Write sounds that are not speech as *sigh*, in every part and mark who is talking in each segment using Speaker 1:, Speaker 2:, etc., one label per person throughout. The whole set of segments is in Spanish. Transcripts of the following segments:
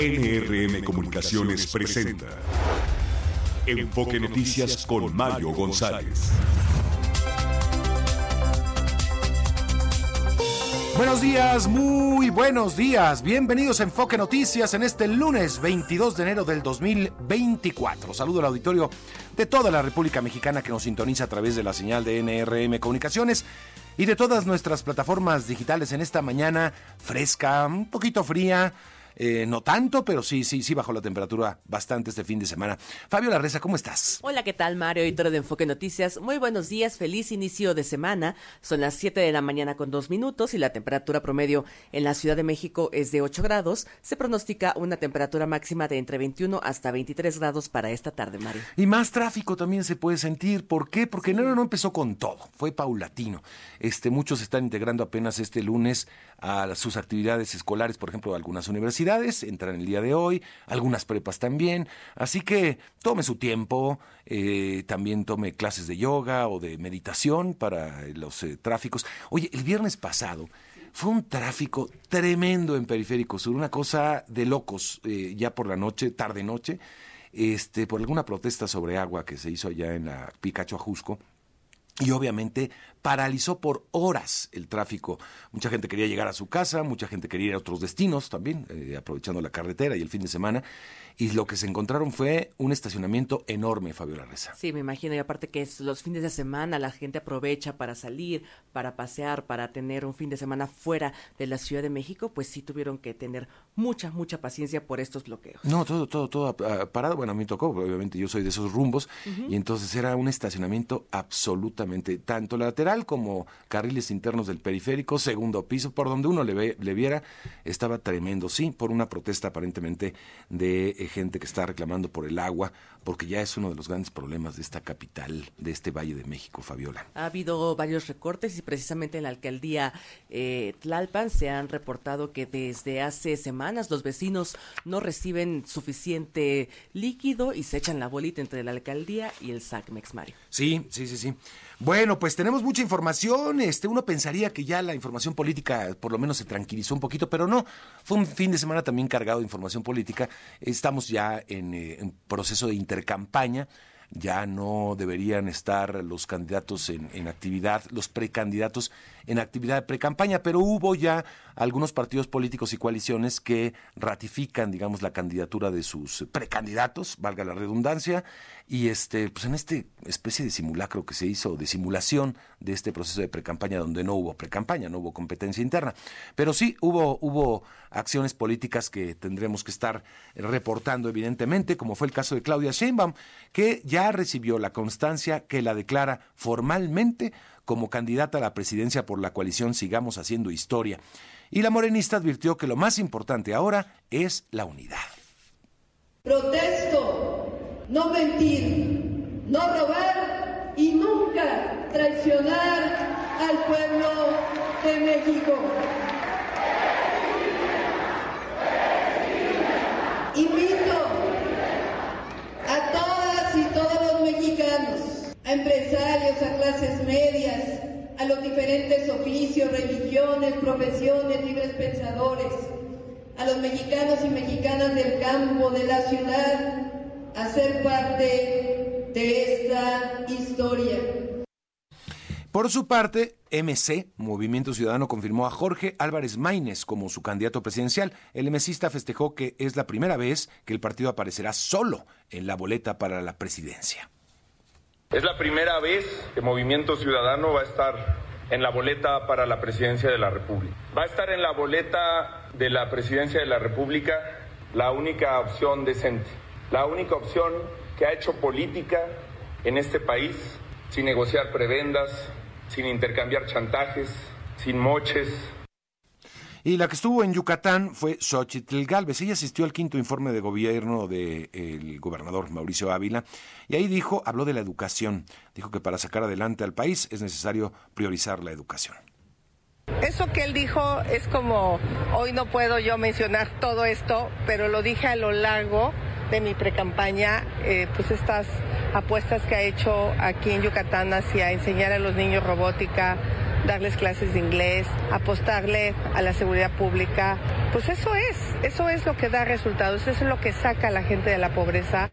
Speaker 1: NRM Comunicaciones presenta Enfoque Noticias con Mario González.
Speaker 2: Buenos días, muy buenos días. Bienvenidos a Enfoque Noticias en este lunes 22 de enero del 2024. Saludo al auditorio de toda la República Mexicana que nos sintoniza a través de la señal de NRM Comunicaciones y de todas nuestras plataformas digitales en esta mañana fresca, un poquito fría eh, no tanto, pero sí, sí, sí bajó la temperatura bastante este fin de semana. Fabio Larreza, ¿cómo estás?
Speaker 3: Hola, ¿qué tal, Mario, editor de Enfoque Noticias? Muy buenos días, feliz inicio de semana. Son las 7 de la mañana con dos minutos y la temperatura promedio en la Ciudad de México es de 8 grados. Se pronostica una temperatura máxima de entre 21 hasta 23 grados para esta tarde, Mario.
Speaker 2: Y más tráfico también se puede sentir. ¿Por qué? Porque enero no empezó con todo, fue paulatino. Este, muchos están integrando apenas este lunes a sus actividades escolares, por ejemplo, algunas universidades entran el día de hoy, algunas prepas también, así que tome su tiempo, eh, también tome clases de yoga o de meditación para los eh, tráficos. Oye, el viernes pasado fue un tráfico tremendo en Periférico Sur, una cosa de locos, eh, ya por la noche, tarde noche, este, por alguna protesta sobre agua que se hizo allá en la Picacho Ajusco. Y obviamente paralizó por horas el tráfico. Mucha gente quería llegar a su casa, mucha gente quería ir a otros destinos también, eh, aprovechando la carretera y el fin de semana. Y lo que se encontraron fue un estacionamiento enorme, Fabiola Reza.
Speaker 3: Sí, me imagino. Y aparte que es los fines de semana, la gente aprovecha para salir, para pasear, para tener un fin de semana fuera de la Ciudad de México, pues sí tuvieron que tener mucha, mucha paciencia por estos bloqueos.
Speaker 2: No, todo, todo, todo parado. Bueno, a mí tocó, obviamente yo soy de esos rumbos. Y entonces era un estacionamiento absolutamente, tanto lateral como carriles internos del periférico, segundo piso, por donde uno le, le viera, estaba tremendo. Sí, por una protesta aparentemente de eh, gente que está reclamando por el agua, porque ya es uno de los grandes problemas de esta capital, de este Valle de México, Fabiola.
Speaker 3: Ha habido varios recortes y precisamente en la alcaldía eh, Tlalpan se han reportado que desde hace semanas los vecinos no reciben suficiente líquido y se echan la bolita entre la alcaldía y el SACMEX, Mario.
Speaker 2: Sí, sí, sí, sí. Bueno, pues tenemos mucha información. Este, uno pensaría que ya la información política por lo menos se tranquilizó un poquito, pero no. Fue un fin de semana también cargado de información política. Estamos ya en, eh, proceso de intercampaña ya no deberían estar los candidatos en, en actividad, los precandidatos en actividad de precampaña, pero hubo ya algunos partidos políticos y coaliciones que ratifican, digamos, la candidatura de sus precandidatos, valga la redundancia, y este, pues en este especie de simulacro que se hizo, de simulación de este proceso de precampaña, donde no hubo precampaña, no hubo competencia interna, pero sí hubo, hubo acciones políticas que tendremos que estar reportando, evidentemente, como fue el caso de Claudia Sheinbaum, que ya recibió la constancia que la declara formalmente como candidata a la presidencia por la coalición Sigamos Haciendo Historia. Y la morenista advirtió que lo más importante ahora es la unidad.
Speaker 4: Protesto, no mentir, no robar y nunca traicionar al pueblo de México. Invito a todas y todos los mexicanos a empresarios, a clases medias, a los diferentes oficios, religiones, profesiones, libres pensadores, a los mexicanos y mexicanas del campo, de la ciudad, a ser parte de esta historia.
Speaker 2: Por su parte, MC, Movimiento Ciudadano, confirmó a Jorge Álvarez Maínez como su candidato presidencial. El MCista festejó que es la primera vez que el partido aparecerá solo en la boleta para la presidencia.
Speaker 5: Es la primera vez que Movimiento Ciudadano va a estar en la boleta para la presidencia de la República. Va a estar en la boleta de la presidencia de la República la única opción decente, la única opción que ha hecho política en este país sin negociar prebendas, sin intercambiar chantajes, sin moches,
Speaker 2: y la que estuvo en Yucatán fue Xochitl Galvez. Ella asistió al quinto informe de gobierno del gobernador Mauricio Ávila y ahí dijo, habló de la educación. Dijo que para sacar adelante al país es necesario priorizar la educación.
Speaker 6: Eso que él dijo es como, hoy no puedo yo mencionar todo esto, pero lo dije a lo largo de mi precampaña, eh, pues estas apuestas que ha hecho aquí en Yucatán hacia enseñar a los niños robótica, darles clases de inglés, apostarle a la seguridad pública. Pues eso es, eso es lo que da resultados, eso es lo que saca a la gente de la pobreza.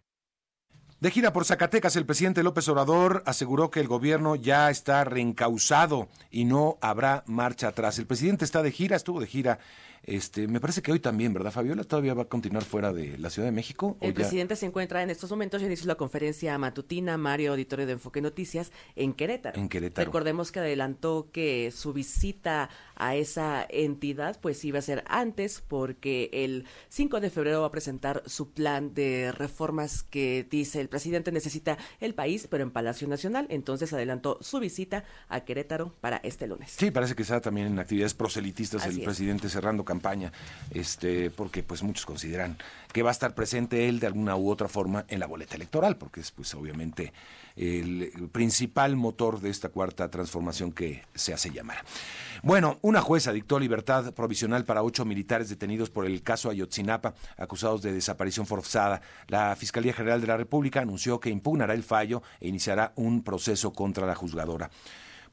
Speaker 2: De gira por Zacatecas, el presidente López Obrador aseguró que el gobierno ya está reencausado y no habrá marcha atrás. El presidente está de gira, estuvo de gira este, me parece que hoy también, ¿verdad, Fabiola? ¿Todavía va a continuar fuera de la Ciudad de México?
Speaker 3: El presidente se encuentra en estos momentos, ya inició la conferencia matutina Mario Auditorio de Enfoque Noticias en Querétaro.
Speaker 2: En Querétaro.
Speaker 3: Recordemos que adelantó que su visita a esa entidad pues iba a ser antes porque el 5 de febrero va a presentar su plan de reformas que dice el presidente necesita el país, pero en Palacio Nacional. Entonces adelantó su visita a Querétaro para este lunes.
Speaker 2: Sí, parece que está también en actividades proselitistas el presidente cerrando campaña, este, porque pues muchos consideran que va a estar presente él de alguna u otra forma en la boleta electoral, porque es pues obviamente el principal motor de esta cuarta transformación que se hace llamar. Bueno, una jueza dictó libertad provisional para ocho militares detenidos por el caso Ayotzinapa, acusados de desaparición forzada. La Fiscalía General de la República anunció que impugnará el fallo e iniciará un proceso contra la juzgadora.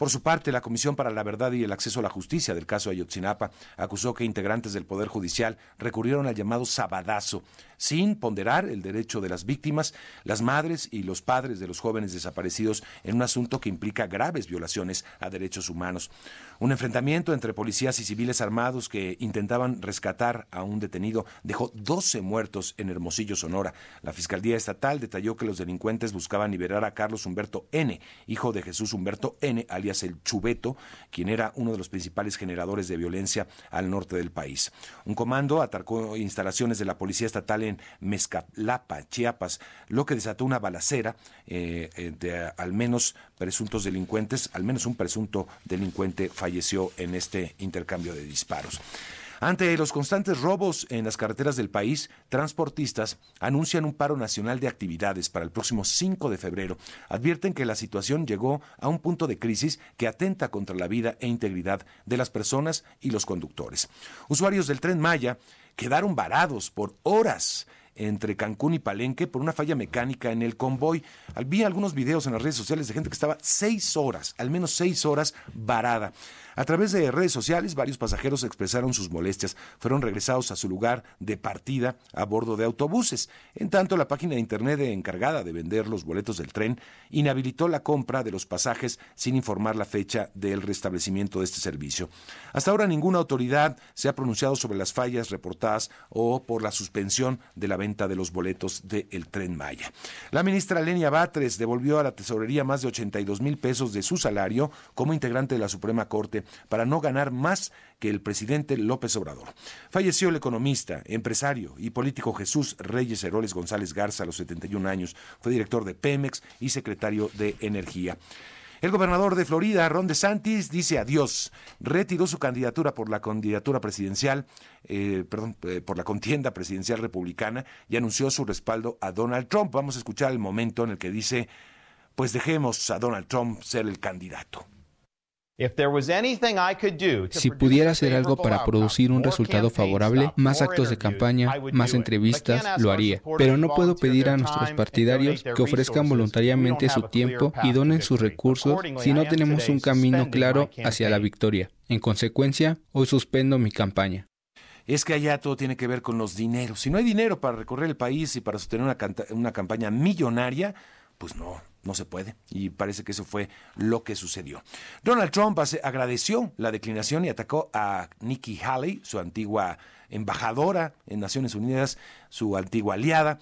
Speaker 2: Por su parte, la Comisión para la Verdad y el Acceso a la Justicia del caso Ayotzinapa acusó que integrantes del Poder Judicial recurrieron al llamado sabadazo, sin ponderar el derecho de las víctimas, las madres y los padres de los jóvenes desaparecidos en un asunto que implica graves violaciones a derechos humanos. Un enfrentamiento entre policías y civiles armados que intentaban rescatar a un detenido dejó 12 muertos en Hermosillo, Sonora. La Fiscalía Estatal detalló que los delincuentes buscaban liberar a Carlos Humberto N., hijo de Jesús Humberto N., alias el Chubeto, quien era uno de los principales generadores de violencia al norte del país. Un comando atacó instalaciones de la Policía Estatal en Mezcalapa, Chiapas, lo que desató una balacera eh, eh, de al menos presuntos delincuentes, al menos un presunto delincuente falleció en este intercambio de disparos. Ante los constantes robos en las carreteras del país, transportistas anuncian un paro nacional de actividades para el próximo 5 de febrero. Advierten que la situación llegó a un punto de crisis que atenta contra la vida e integridad de las personas y los conductores. Usuarios del tren Maya quedaron varados por horas entre Cancún y Palenque por una falla mecánica en el convoy. Vi algunos videos en las redes sociales de gente que estaba seis horas, al menos seis horas varada. A través de redes sociales, varios pasajeros expresaron sus molestias. Fueron regresados a su lugar de partida a bordo de autobuses. En tanto, la página de Internet encargada de vender los boletos del tren inhabilitó la compra de los pasajes sin informar la fecha del restablecimiento de este servicio. Hasta ahora ninguna autoridad se ha pronunciado sobre las fallas reportadas o por la suspensión de la venta de los boletos del tren Maya. La ministra Lenia Batres devolvió a la tesorería más de 82 mil pesos de su salario como integrante de la Suprema Corte para no ganar más que el presidente López Obrador. Falleció el economista, empresario y político Jesús Reyes Heroles González Garza a los 71 años. Fue director de Pemex y secretario de Energía. El gobernador de Florida, Ron DeSantis, dice adiós. Retiró su candidatura por la candidatura presidencial, eh, perdón, eh, por la contienda presidencial republicana y anunció su respaldo a Donald Trump. Vamos a escuchar el momento en el que dice, pues dejemos a Donald Trump ser el candidato.
Speaker 7: Si pudiera hacer algo para producir un resultado favorable, más actos de campaña, más entrevistas, lo haría. Pero no puedo pedir a nuestros partidarios que ofrezcan voluntariamente su tiempo y donen sus recursos si no tenemos un camino claro hacia la victoria. En consecuencia, hoy suspendo mi campaña
Speaker 2: es que allá todo tiene que ver con los dineros. Si no hay dinero para recorrer el país y para sostener una, una campaña millonaria, pues no, no se puede. Y parece que eso fue lo que sucedió. Donald Trump agradeció la declinación y atacó a Nikki Haley, su antigua embajadora en Naciones Unidas, su antigua aliada.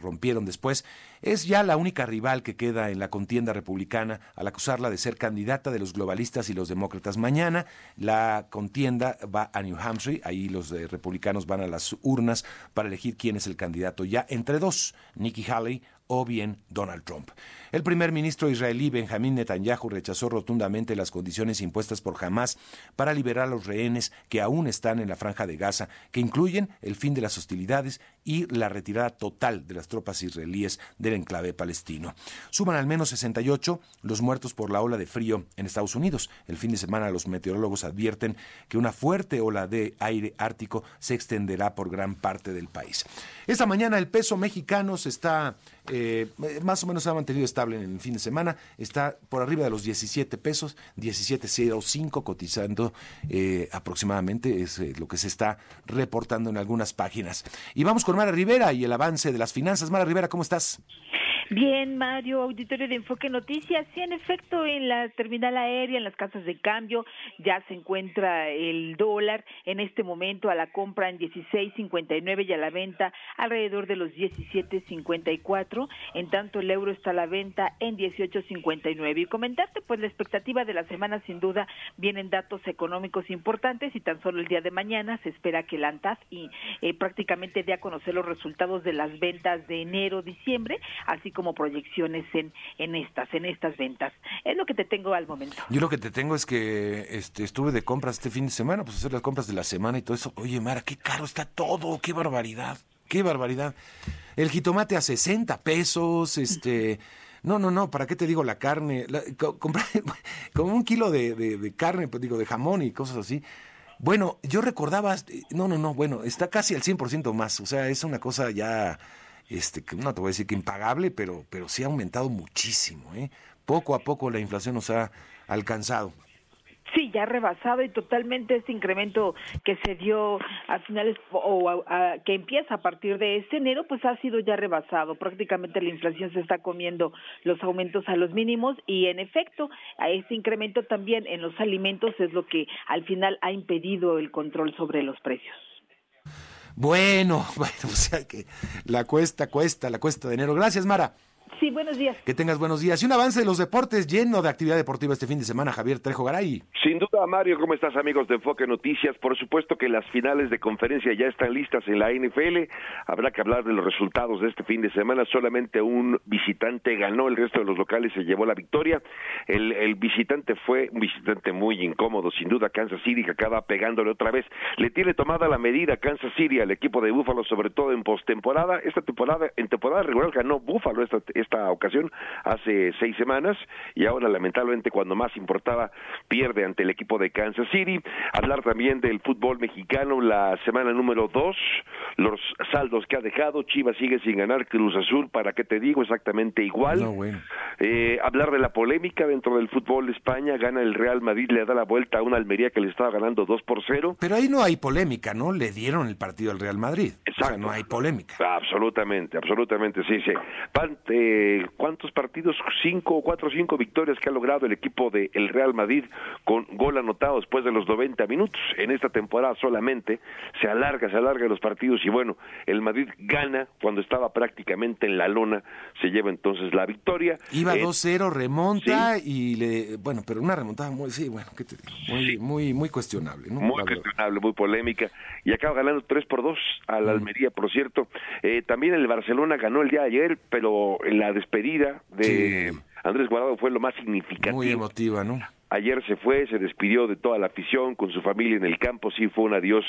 Speaker 2: rompieron después. Es ya la única rival que queda en la contienda republicana al acusarla de ser candidata de los globalistas y los demócratas. Mañana la contienda va a New Hampshire, ahí los republicanos van a las urnas para elegir quién es el candidato ya entre dos, Nikki Haley o bien Donald Trump. El primer ministro israelí Benjamín Netanyahu rechazó rotundamente las condiciones impuestas por Hamas para liberar a los rehenes que aún están en la franja de Gaza, que incluyen el fin de las hostilidades y la retirada total de las tropas israelíes del enclave palestino. Suman al menos 68 los muertos por la ola de frío en Estados Unidos. El fin de semana los meteorólogos advierten que una fuerte ola de aire ártico se extenderá por gran parte del país. Esta mañana el peso mexicano se está eh, más o menos se ha mantenido estable en el fin de semana, está por arriba de los 17 pesos, 17.05 cotizando eh, aproximadamente, es eh, lo que se está reportando en algunas páginas. Y vamos con Mara Rivera y el avance de las finanzas. Mara Rivera, ¿cómo estás?
Speaker 8: Bien, Mario, auditorio de Enfoque Noticias. Sí, en efecto, en la terminal aérea, en las casas de cambio, ya se encuentra el dólar en este momento a la compra en 16.59 y a la venta alrededor de los 17.54. En tanto, el euro está a la venta en 18.59. Y comentarte, pues la expectativa de la semana, sin duda, vienen datos económicos importantes y tan solo el día de mañana se espera que el ANTAS y eh, prácticamente dé a conocer los resultados de las ventas de enero-diciembre, así como proyecciones en, en estas, en estas ventas. Es lo que te tengo al momento.
Speaker 2: Yo lo que te tengo es que este, estuve de compras este fin de semana, pues hacer las compras de la semana y todo eso. Oye, Mara, qué caro está todo, qué barbaridad, qué barbaridad. El jitomate a 60 pesos, este... No, no, no, ¿para qué te digo la carne? compré *laughs* como un kilo de, de, carne, pues digo, de jamón y cosas así. Bueno, yo recordaba, no, no, no, bueno, está casi al 100% más, o sea, es una cosa ya este, no te voy a decir que impagable, pero, pero sí ha aumentado muchísimo. ¿eh? Poco a poco la inflación nos ha alcanzado.
Speaker 8: Sí, ya ha rebasado y totalmente este incremento que se dio a finales o que empieza a partir de este enero, pues ha sido ya rebasado. Prácticamente la inflación se está comiendo los aumentos a los mínimos y en efecto a este incremento también en los alimentos es lo que al final ha impedido el control sobre los precios.
Speaker 2: Bueno, *laughs* bueno, o sea que la cuesta, cuesta, la cuesta de enero. Gracias, Mara.
Speaker 8: Sí, buenos días.
Speaker 2: Que tengas buenos días. Y un avance de los deportes lleno de actividad deportiva este fin de semana, Javier Trejo Garay.
Speaker 9: Sin duda, Mario, ¿cómo estás, amigos de Enfoque Noticias? Por supuesto que las finales de conferencia ya están listas en la NFL. Habrá que hablar de los resultados de este fin de semana. Solamente un visitante ganó, el resto de los locales se llevó la victoria. El, el visitante fue un visitante muy incómodo, sin duda, Kansas City, que acaba pegándole otra vez. Le tiene tomada la medida Kansas City al equipo de Búfalo, sobre todo en postemporada. Esta temporada, en temporada regular ganó Búfalo esta, esta ocasión hace seis semanas y ahora lamentablemente cuando más importaba pierde ante el equipo de Kansas City. Hablar también del fútbol mexicano, la semana número dos, los saldos que ha dejado, Chivas sigue sin ganar, Cruz Azul, ¿para qué te digo? Exactamente igual. eh, hablar de la polémica dentro del fútbol de España, gana el Real Madrid, le da la vuelta a una Almería que le estaba ganando 2 por 0.
Speaker 2: Pero ahí no hay polémica, ¿no? Le dieron el partido al Real Madrid. Exacto. no hay polémica.
Speaker 9: Absolutamente, absolutamente, sí, sí. Eh, ¿Cuántos partidos? Cinco, cuatro o cinco victorias que ha logrado el equipo del el Real Madrid con gol anotado después de los 90 minutos. En esta temporada solamente se alarga, se alarga los partidos y bueno, el Madrid gana cuando estaba prácticamente en la lona, se lleva entonces la victoria.
Speaker 2: Iba 2-0, eh, remonta y le, bueno, pero una remontada muy, sí, bueno, ¿qué te Muy, muy, muy cuestionable, ¿no?
Speaker 9: Muy cuestionable, muy polémica y acaba ganando 3 por 2 a la mm. Almería, por cierto. Eh, también el Barcelona ganó el día de ayer, pero la despedida de Andrés Guardado fue lo más significativo.
Speaker 2: Muy emotiva, ¿no?
Speaker 9: Ayer se fue, se despidió de toda la afición, con su familia en el campo, sí fue un adiós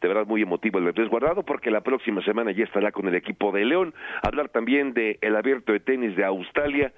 Speaker 9: de verdad muy emotivo el de Andrés Guardado, porque la próxima semana ya estará con el equipo de León. Hablar también de el abierto de tenis de Australia,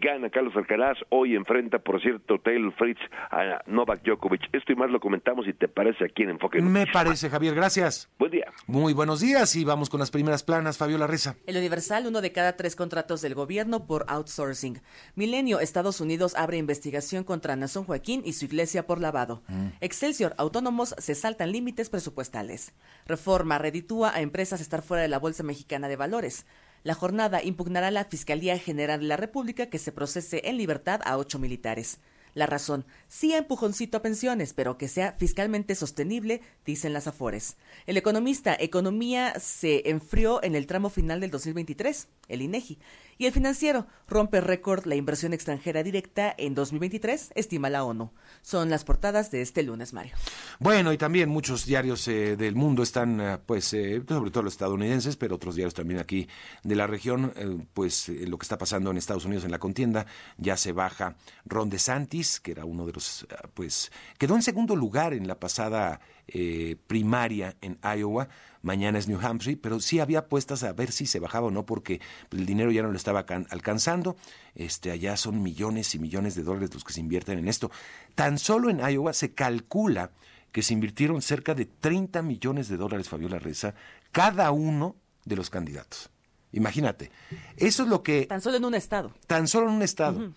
Speaker 9: gana Carlos Alcaraz, hoy enfrenta, por cierto, Taylor Fritz a Novak Djokovic. Esto y más lo comentamos y te parece aquí en Enfoque.
Speaker 2: Me parece, Javier, gracias.
Speaker 9: Buen día.
Speaker 2: Muy buenos días y vamos con las primeras planas, Fabiola Reza.
Speaker 3: El Universal, uno de cada tres contratos del gobierno por outsourcing. Milenio, Estados Unidos abre investigación contra Nazón Joaquín y su iglesia por lavado. Mm. Excelsior, autónomos se saltan límites presupuestales. Reforma, reditúa a empresas estar fuera de la Bolsa Mexicana de Valores. La jornada impugnará la Fiscalía General de la República que se procese en libertad a ocho militares. La razón, sí empujoncito a pensiones, pero que sea fiscalmente sostenible, dicen las Afores. El economista, economía se enfrió en el tramo final del 2023, el INEGI. Y el financiero rompe récord la inversión extranjera directa en 2023, estima la ONU. Son las portadas de este lunes, Mario.
Speaker 2: Bueno, y también muchos diarios eh, del mundo están, eh, pues, eh, sobre todo los estadounidenses, pero otros diarios también aquí de la región, pues, lo que está pasando en Estados Unidos en la contienda, ya se baja Ron DeSantis, que era uno de los, pues, quedó en segundo lugar en la pasada eh, primaria en Iowa, mañana es New Hampshire, pero sí había apuestas a ver si se bajaba o no, porque el dinero ya no lo estaba alcanzando. Este, allá son millones y millones de dólares los que se invierten en esto. Tan solo en Iowa se calcula que se invirtieron cerca de 30 millones de dólares, Fabiola Reza, cada uno de los candidatos. Imagínate. Eso es lo que...
Speaker 3: Tan solo en un estado.
Speaker 2: Tan solo en un estado.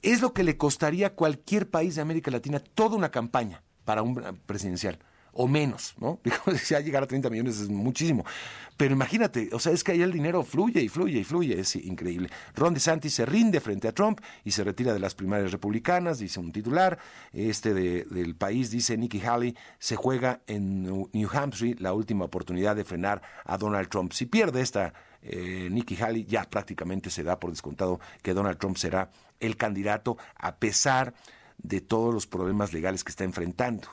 Speaker 2: Es lo que le costaría a cualquier país de América Latina toda una campaña para un presidencial o menos, ¿no? *laughs* Digo, ya llegar a 30 millones es muchísimo. Pero imagínate, o sea, es que ahí el dinero fluye y fluye y fluye, es increíble. Ron DeSantis se rinde frente a Trump y se retira de las primarias republicanas, dice un titular. Este del país dice Nikki Haley se juega en New Hampshire la última oportunidad de frenar a Donald Trump. Si pierde esta eh, Nikki Haley, ya prácticamente se da por descontado que Donald Trump será el candidato a pesar todos los problemas legales que está enfrentando.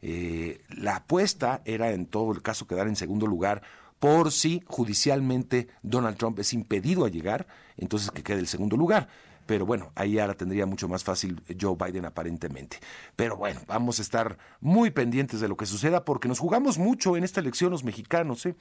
Speaker 2: Eh, la apuesta era en todo el caso quedar en segundo lugar por si judicialmente Donald Trump es impedido a llegar, entonces que quede el segundo lugar. Pero bueno, ahí ahora tendría mucho más fácil Joe Biden aparentemente. Pero bueno, vamos a estar muy pendientes de lo que suceda porque nos jugamos mucho en esta elección los mexicanos, ¿eh?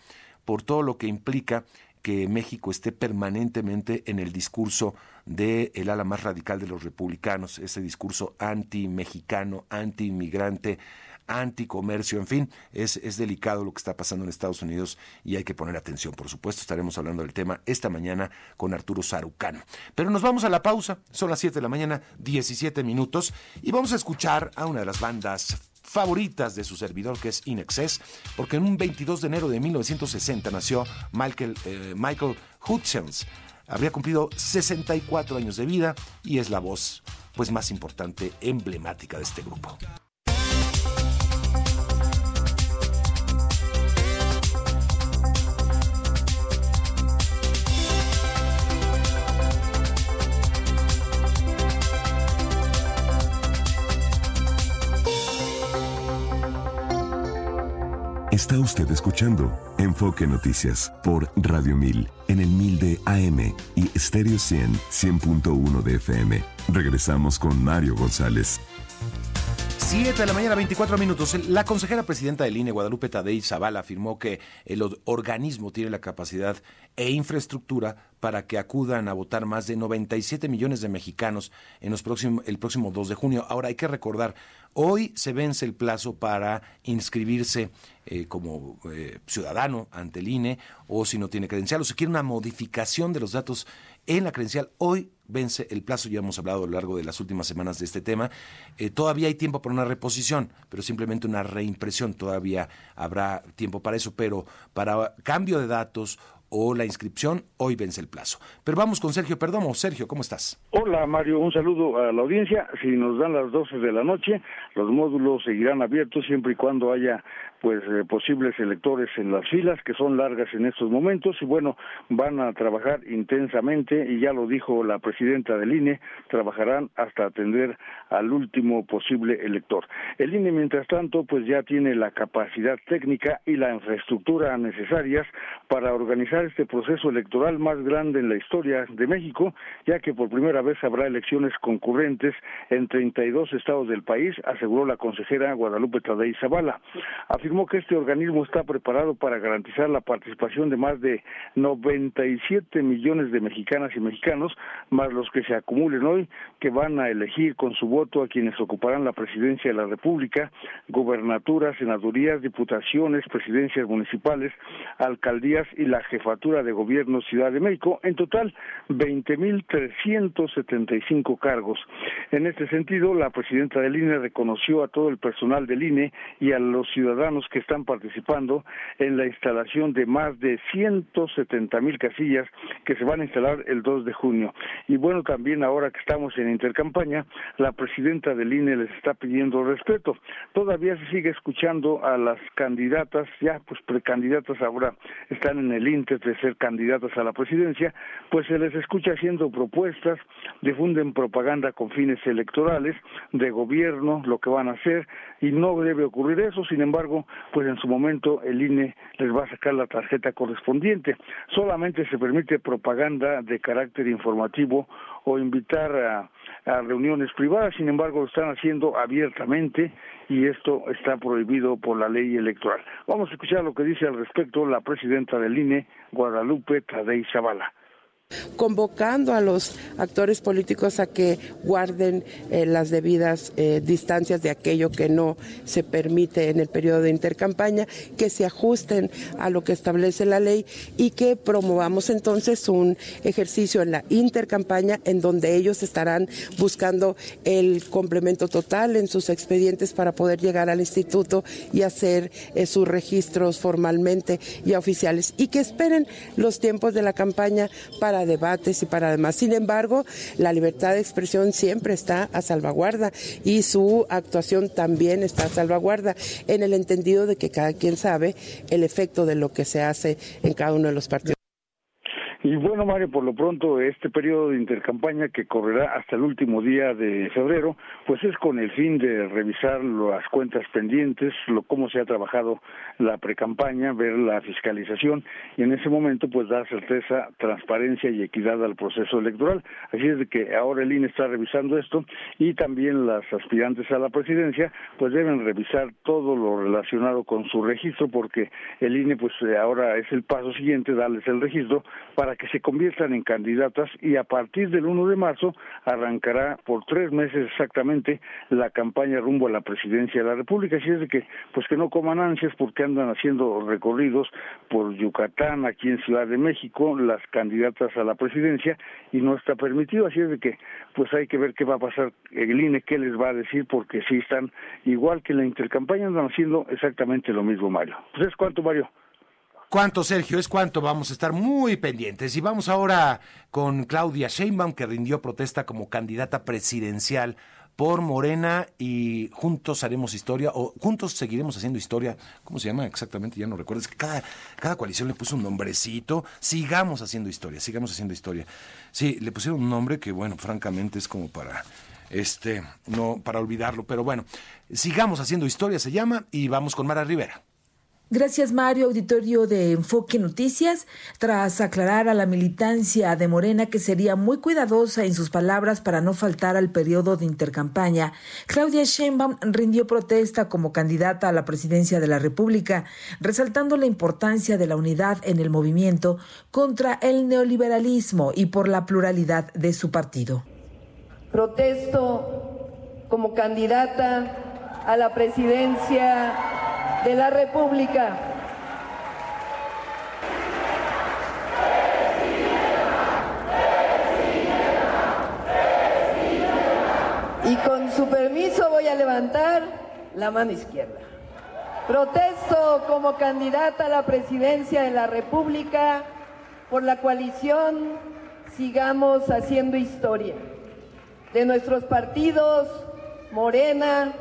Speaker 2: por todo lo que implica que México esté permanentemente en el discurso del el ala más radical de los republicanos, ese discurso anti-mexicano, anti-inmigrante, anticomercio, en fin, es, es delicado lo que está pasando en Estados Unidos y hay que poner atención, por supuesto. Estaremos hablando del tema esta mañana con Arturo Sarucano. Pero nos vamos a la pausa, son las 7 de la mañana, 17 minutos, y vamos a escuchar a una de las bandas favoritas de su servidor, que es Inexcess, porque en un 22 de enero de 1960 nació Michael, eh, Michael Hutchins. Habría cumplido 64 años de vida y es la voz pues más importante, emblemática de este grupo.
Speaker 1: Está usted escuchando Enfoque Noticias por Radio 1000 en el 1000 de AM y Stereo 100 100.1 de FM. Regresamos con Mario González.
Speaker 2: 7 de la mañana, 24 minutos. La consejera presidenta del INE, Guadalupe Tadei Zavala, afirmó que el organismo tiene la capacidad e infraestructura para que acudan a votar más de 97 millones de mexicanos en los próximos, el próximo 2 de junio. Ahora hay que recordar, hoy se vence el plazo para inscribirse eh, como eh, ciudadano ante el INE o si no tiene credencial o si quiere una modificación de los datos en la credencial. Hoy vence el plazo, ya hemos hablado a lo largo de las últimas semanas de este tema. Eh, todavía hay tiempo para una reposición, pero simplemente una reimpresión. Todavía habrá tiempo para eso, pero para cambio de datos o la inscripción, hoy vence el plazo. Pero vamos con Sergio Perdomo. Sergio, ¿cómo estás?
Speaker 10: Hola Mario, un saludo a la audiencia. Si nos dan las 12 de la noche, los módulos seguirán abiertos siempre y cuando haya pues eh, posibles electores en las filas que son largas en estos momentos y bueno van a trabajar intensamente y ya lo dijo la presidenta del INE trabajarán hasta atender al último posible elector. El INE mientras tanto pues ya tiene la capacidad técnica y la infraestructura necesarias para organizar este proceso electoral más grande en la historia de México ya que por primera vez habrá elecciones concurrentes en 32 estados del país aseguró la consejera Guadalupe Tadei Zavala. Afirmó que este organismo está preparado para garantizar la participación de más de 97 millones de mexicanas y mexicanos, más los que se acumulen hoy, que van a elegir con su voto a quienes ocuparán la presidencia de la República, gobernaturas, senadurías, diputaciones, presidencias municipales, alcaldías y la jefatura de gobierno Ciudad de México, en total 20.375 cargos. En este sentido, la presidenta del INE reconoció a todo el personal del INE y a los ciudadanos que están participando en la instalación de más de 170 mil casillas que se van a instalar el 2 de junio. Y bueno, también ahora que estamos en intercampaña, la presidenta del INE les está pidiendo respeto. Todavía se sigue escuchando a las candidatas, ya pues precandidatas ahora están en el INTE de ser candidatas a la presidencia, pues se les escucha haciendo propuestas, difunden propaganda con fines electorales, de gobierno, lo que van a hacer, y no debe ocurrir eso, sin embargo, pues en su momento el INE les va a sacar la tarjeta correspondiente. Solamente se permite propaganda de carácter informativo o invitar a reuniones privadas, sin embargo lo están haciendo abiertamente y esto está prohibido por la ley electoral. Vamos a escuchar lo que dice al respecto la presidenta del INE, Guadalupe Tadei Zavala
Speaker 11: convocando a los actores políticos a que guarden eh, las debidas eh, distancias de aquello que no se permite en el periodo de intercampaña, que se ajusten a lo que establece la ley y que promovamos entonces un ejercicio en la intercampaña en donde ellos estarán buscando el complemento total en sus expedientes para poder llegar al instituto y hacer eh, sus registros formalmente y oficiales y que esperen los tiempos de la campaña para debates y para además. Sin embargo, la libertad de expresión siempre está a salvaguarda y su actuación también está a salvaguarda en el entendido de que cada quien sabe el efecto de lo que se hace en cada uno de los partidos.
Speaker 10: Y bueno, Mario, por lo pronto, este periodo de intercampaña que correrá hasta el último día de febrero, pues es con el fin de revisar las cuentas pendientes, lo, cómo se ha trabajado la precampaña, ver la fiscalización y en ese momento pues dar certeza, transparencia y equidad al proceso electoral. Así es de que ahora el INE está revisando esto y también las aspirantes a la presidencia pues deben revisar todo lo relacionado con su registro porque el INE pues ahora es el paso siguiente darles el registro para que se conviertan en candidatas y a partir del 1 de marzo arrancará por tres meses exactamente la campaña rumbo a la presidencia de la República. Así es de que, pues que no coman ansias porque andan haciendo recorridos por Yucatán, aquí en Ciudad de México, las candidatas a la presidencia y no está permitido. Así es de que, pues hay que ver qué va a pasar el INE, qué les va a decir porque si están igual que en la intercampaña andan haciendo exactamente lo mismo, Mario. Pues es Mario.
Speaker 2: ¿Cuánto, Sergio? Es cuánto. Vamos a estar muy pendientes. Y vamos ahora con Claudia Sheinbaum, que rindió protesta como candidata presidencial por Morena y juntos haremos historia o juntos seguiremos haciendo historia. ¿Cómo se llama exactamente? Ya no recuerdo. Es que cada, cada coalición le puso un nombrecito. Sigamos haciendo historia, sigamos haciendo historia. Sí, le pusieron un nombre que, bueno, francamente es como para este, no, para olvidarlo. Pero bueno, sigamos haciendo historia se llama y vamos con Mara Rivera.
Speaker 12: Gracias, Mario, auditorio de Enfoque Noticias. Tras aclarar a la militancia de Morena que sería muy cuidadosa en sus palabras para no faltar al periodo de intercampaña, Claudia Sheinbaum rindió protesta como candidata a la presidencia de la República, resaltando la importancia de la unidad en el movimiento contra el neoliberalismo y por la pluralidad de su partido.
Speaker 4: Protesto como candidata a la presidencia de la República. Y con su permiso voy a levantar la mano izquierda. Protesto como candidata a la presidencia de la República por la coalición Sigamos haciendo historia. De nuestros partidos, Morena,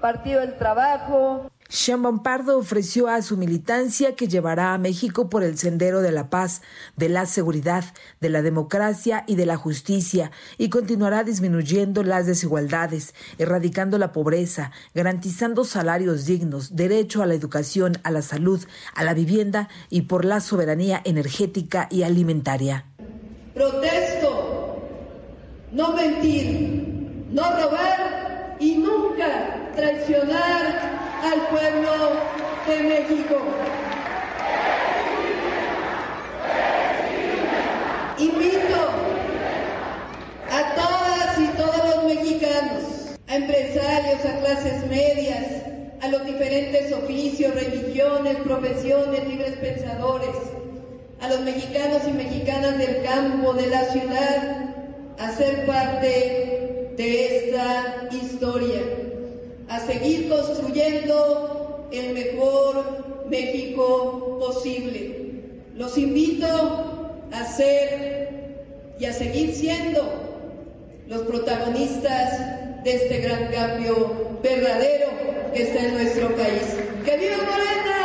Speaker 4: Partido del Trabajo,
Speaker 12: Sheinbaum Pardo ofreció a su militancia que llevará a México por el sendero de la paz, de la seguridad, de la democracia y de la justicia y continuará disminuyendo las desigualdades, erradicando la pobreza, garantizando salarios dignos, derecho a la educación, a la salud, a la vivienda y por la soberanía energética y alimentaria.
Speaker 4: Protesto, no mentir, no robar y nunca traicionar al pueblo de México. Invito a todas y todos los mexicanos, a empresarios, a clases medias, a los diferentes oficios, religiones, profesiones, libres pensadores, a los mexicanos y mexicanas del campo, de la ciudad, a ser parte de esta historia a seguir construyendo el mejor México posible. Los invito a ser y a seguir siendo los protagonistas de este gran cambio verdadero que está en nuestro país. ¡Que viva Morena!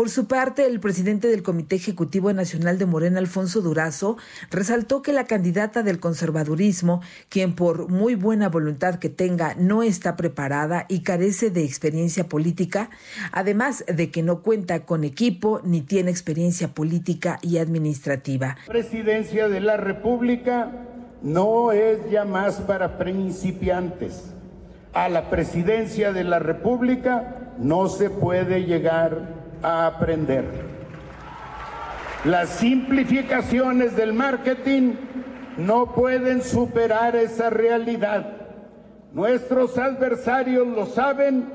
Speaker 12: Por su parte, el presidente del Comité Ejecutivo Nacional de Morena, Alfonso Durazo, resaltó que la candidata del conservadurismo, quien por muy buena voluntad que tenga no está preparada y carece de experiencia política, además de que no cuenta con equipo ni tiene experiencia política y administrativa.
Speaker 13: Presidencia de la República no es ya más para principiantes. A la presidencia de la República no se puede llegar a aprender. Las simplificaciones del marketing no pueden superar esa realidad. Nuestros adversarios lo saben,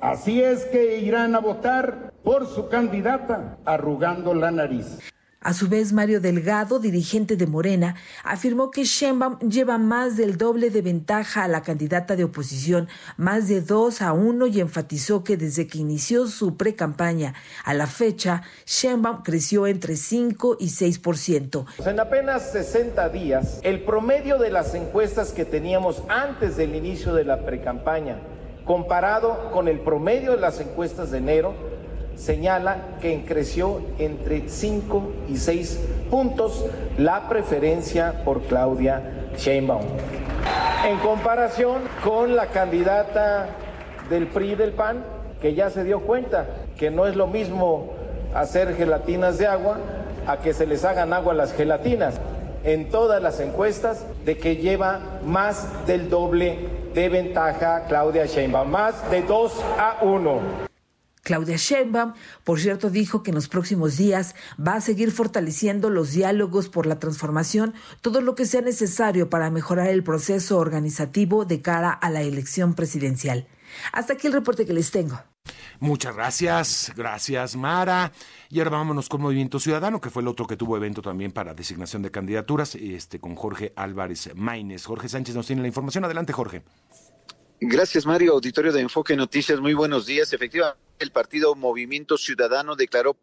Speaker 13: así es que irán a votar por su candidata arrugando la nariz.
Speaker 12: A su vez, Mario Delgado, dirigente de Morena, afirmó que Sheinbaum lleva más del doble de ventaja a la candidata de oposición, más de 2 a 1, y enfatizó que desde que inició su pre-campaña a la fecha, Sheinbaum creció entre 5 y 6%.
Speaker 14: En apenas 60 días, el promedio de las encuestas que teníamos antes del inicio de la pre-campaña, comparado con el promedio de las encuestas de enero, señala que creció entre 5 y 6 puntos la preferencia por Claudia Sheinbaum. En comparación con la candidata del PRI del PAN, que ya se dio cuenta que no es lo mismo hacer gelatinas de agua a que se les hagan agua las gelatinas. En todas las encuestas de que lleva más del doble de ventaja Claudia Sheinbaum, más de 2 a 1.
Speaker 12: Claudia Sheinbaum, por cierto, dijo que en los próximos días va a seguir fortaleciendo los diálogos por la transformación, todo lo que sea necesario para mejorar el proceso organizativo de cara a la elección presidencial. Hasta aquí el reporte que les tengo.
Speaker 2: Muchas gracias, gracias Mara. Y ahora vámonos con Movimiento Ciudadano, que fue el otro que tuvo evento también para designación de candidaturas, este con Jorge Álvarez Maínez. Jorge Sánchez nos tiene la información. Adelante, Jorge.
Speaker 15: Gracias, Mario. Auditorio de Enfoque Noticias, muy buenos días. Efectivamente, el partido Movimiento Ciudadano declaró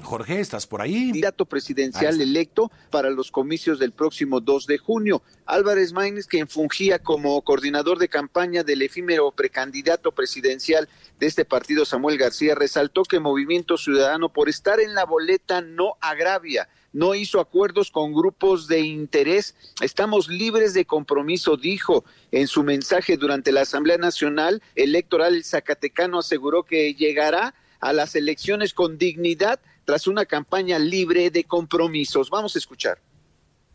Speaker 2: Jorge, ¿estás por ahí?
Speaker 15: Candidato presidencial electo para los comicios del próximo 2 de junio. Álvarez Maínez, quien fungía como coordinador de campaña del efímero precandidato presidencial de este partido, Samuel García, resaltó que Movimiento Ciudadano, por estar en la boleta, no agravia no hizo acuerdos con grupos de interés. Estamos libres de compromiso, dijo en su mensaje durante la Asamblea Nacional Electoral. El Zacatecano aseguró que llegará a las elecciones con dignidad tras una campaña libre de compromisos. Vamos a escuchar.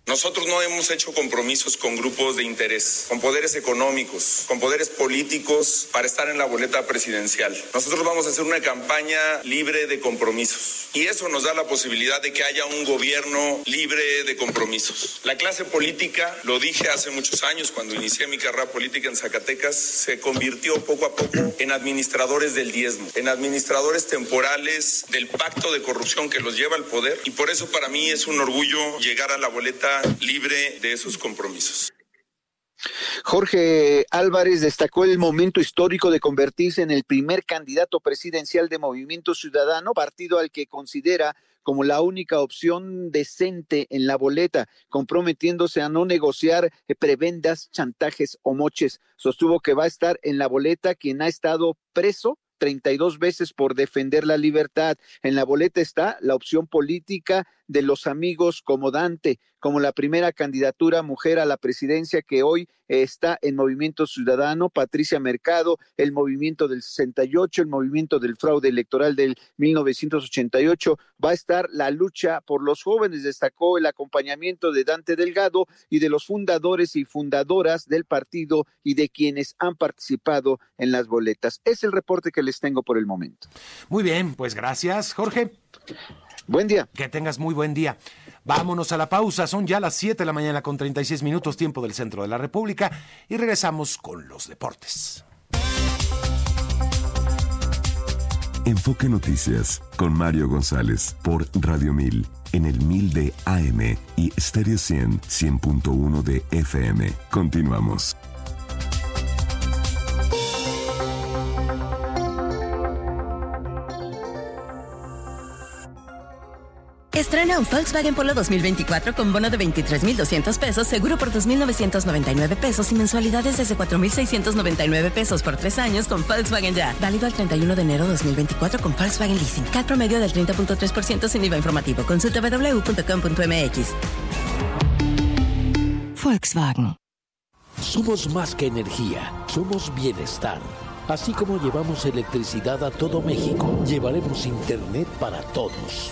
Speaker 5: Nosotros no hemos hecho compromisos con grupos de interés, con poderes económicos, con poderes políticos para estar en la boleta presidencial. Nosotros vamos a hacer una campaña libre de compromisos y eso nos da la posibilidad de que haya un gobierno libre de compromisos. La clase política, lo dije hace muchos años cuando inicié mi carrera política en Zacatecas, se convirtió poco a poco en administradores del diezmo, en administradores temporales del pacto de corrupción que los lleva al poder y por eso para mí es un orgullo llegar a la boleta libre de esos compromisos.
Speaker 15: Jorge Álvarez destacó el momento histórico de convertirse en el primer candidato presidencial de Movimiento Ciudadano, partido al que considera como la única opción decente en la boleta, comprometiéndose a no negociar prebendas, chantajes o moches. Sostuvo que va a estar en la boleta quien ha estado preso 32 veces por defender la libertad. En la boleta está la opción política de los amigos como Dante, como la primera candidatura mujer a la presidencia que hoy está en Movimiento Ciudadano, Patricia Mercado, el movimiento del 68, el movimiento del fraude electoral del 1988. Va a estar la lucha por los jóvenes, destacó el acompañamiento de Dante Delgado y de los fundadores y fundadoras del partido y de quienes han participado en las boletas. Es el reporte que les tengo por el momento.
Speaker 2: Muy bien, pues gracias, Jorge.
Speaker 15: Buen día.
Speaker 2: Que tengas muy buen día. Vámonos a la pausa. Son ya las 7 de la mañana con 36 minutos tiempo del centro de la República y regresamos con los deportes.
Speaker 1: Enfoque Noticias con Mario González por Radio 1000 en el 1000 de AM y Stereo 100 100.1 de FM. Continuamos.
Speaker 16: Estrena un Volkswagen Polo 2024 con bono de 23,200 pesos, seguro por 2,999 pesos y mensualidades desde 4,699 pesos por tres años con Volkswagen Ya. Válido al 31 de enero 2024 con Volkswagen Leasing. CAT promedio del 30.3% sin IVA informativo. Consulta www.com.mx.
Speaker 17: Volkswagen. Somos más que energía, somos bienestar. Así como llevamos electricidad a todo México, llevaremos Internet para todos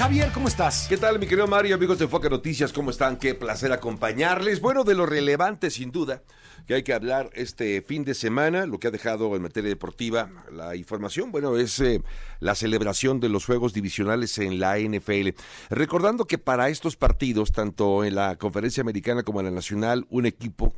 Speaker 2: Javier, ¿cómo estás?
Speaker 9: ¿Qué tal, mi querido Mario? Amigos de Enfoque Noticias, ¿cómo están? Qué placer acompañarles. Bueno, de lo relevante, sin duda, que hay que hablar este fin de semana, lo que ha dejado en materia deportiva la información, bueno, es eh, la celebración de los juegos divisionales en la NFL. Recordando que para estos partidos, tanto en la conferencia americana como en la nacional, un equipo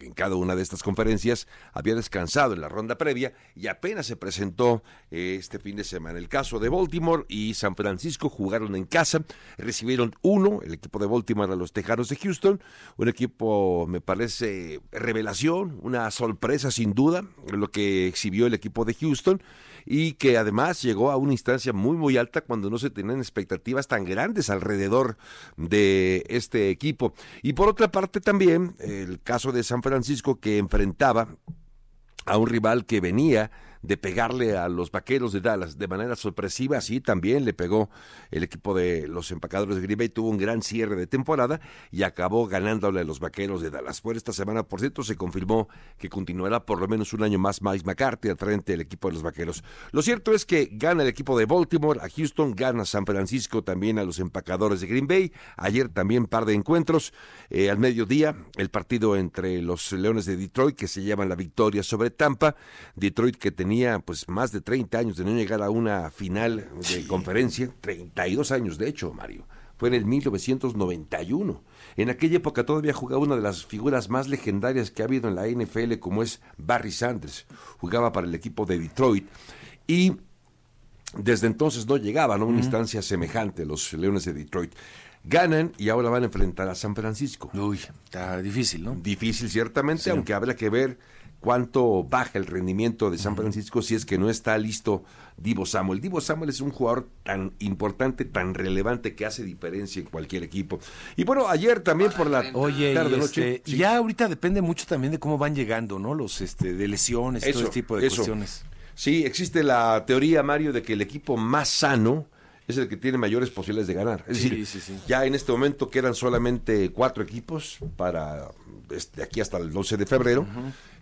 Speaker 9: en cada una de estas conferencias había descansado en la ronda previa y apenas se presentó eh, este fin de semana. El caso de Baltimore y San Francisco jugaron en casa, recibieron uno, el equipo de Baltimore a los Tejanos de Houston, un equipo me parece revelación, una sorpresa sin duda, lo que exhibió el equipo de Houston y que además llegó a una instancia muy muy alta cuando no se tenían expectativas tan grandes alrededor de este equipo. Y por otra parte también el caso de San Francisco que enfrentaba a un rival que venía de pegarle a los vaqueros de Dallas de manera sorpresiva, así también le pegó el equipo de los empacadores de Green Bay, tuvo un gran cierre de temporada y acabó ganándole a los vaqueros de Dallas. Por esta semana, por cierto, se confirmó que continuará por lo menos un año más Mike McCarthy al frente del equipo de los vaqueros. Lo cierto es que gana el equipo de Baltimore, a Houston, gana San Francisco también a los empacadores de Green Bay. Ayer también par de encuentros. Eh, al mediodía, el partido entre los Leones de Detroit, que se llaman la victoria sobre Tampa. Detroit que tenía pues más de 30 años de no llegar a una final de conferencia, 32 años de hecho, Mario. Fue en el 1991. En aquella época todavía jugaba una de las figuras más legendarias que ha habido en la NFL, como es Barry Sanders. Jugaba para el equipo de Detroit. Y desde entonces no llegaban a una instancia semejante los Leones de Detroit. Ganan y ahora van a enfrentar a San Francisco.
Speaker 2: Uy, está difícil, ¿no?
Speaker 9: Difícil ciertamente, aunque habrá que ver cuánto baja el rendimiento de San Francisco si es que no está listo Divo Samuel. Divo Samuel es un jugador tan importante, tan relevante que hace diferencia en cualquier equipo. Y bueno, ayer también por la
Speaker 2: Oye, tarde noche. Este, ya ahorita depende mucho también de cómo van llegando, ¿no? Los este de lesiones y todo ese tipo de cuestiones.
Speaker 9: Sí, existe la teoría, Mario, de que el equipo más sano es el que tiene mayores posibilidades de ganar. Es decir, ya en este momento quedan solamente cuatro equipos para de aquí hasta el 12 de febrero.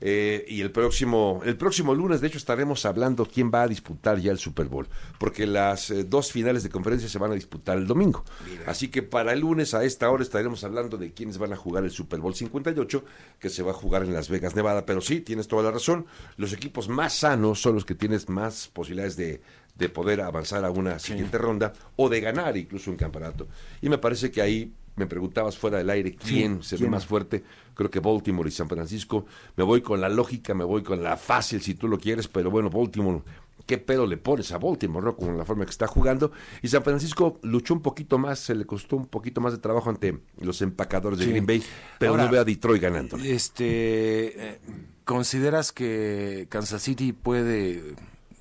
Speaker 9: Eh, y el próximo, el próximo lunes, de hecho, estaremos hablando quién va a disputar ya el Super Bowl, porque las eh, dos finales de conferencia se van a disputar el domingo. Así que para el lunes a esta hora estaremos hablando de quiénes van a jugar el Super Bowl 58, que se va a jugar en Las Vegas, Nevada. Pero sí, tienes toda la razón, los equipos más sanos son los que tienes más posibilidades de, de poder avanzar a una siguiente ronda o de ganar incluso un campeonato. Y me parece que ahí me preguntabas fuera del aire quién se ve más fuerte. Creo que Baltimore y San Francisco. Me voy con la lógica, me voy con la fácil si tú lo quieres, pero bueno, Baltimore, ¿qué pedo le pones a Baltimore, no? Con la forma que está jugando. Y San Francisco luchó un poquito más, se le costó un poquito más de trabajo ante los empacadores de Green Bay, pero no veo a Detroit ganando.
Speaker 2: Este, eh, ¿Consideras que Kansas City puede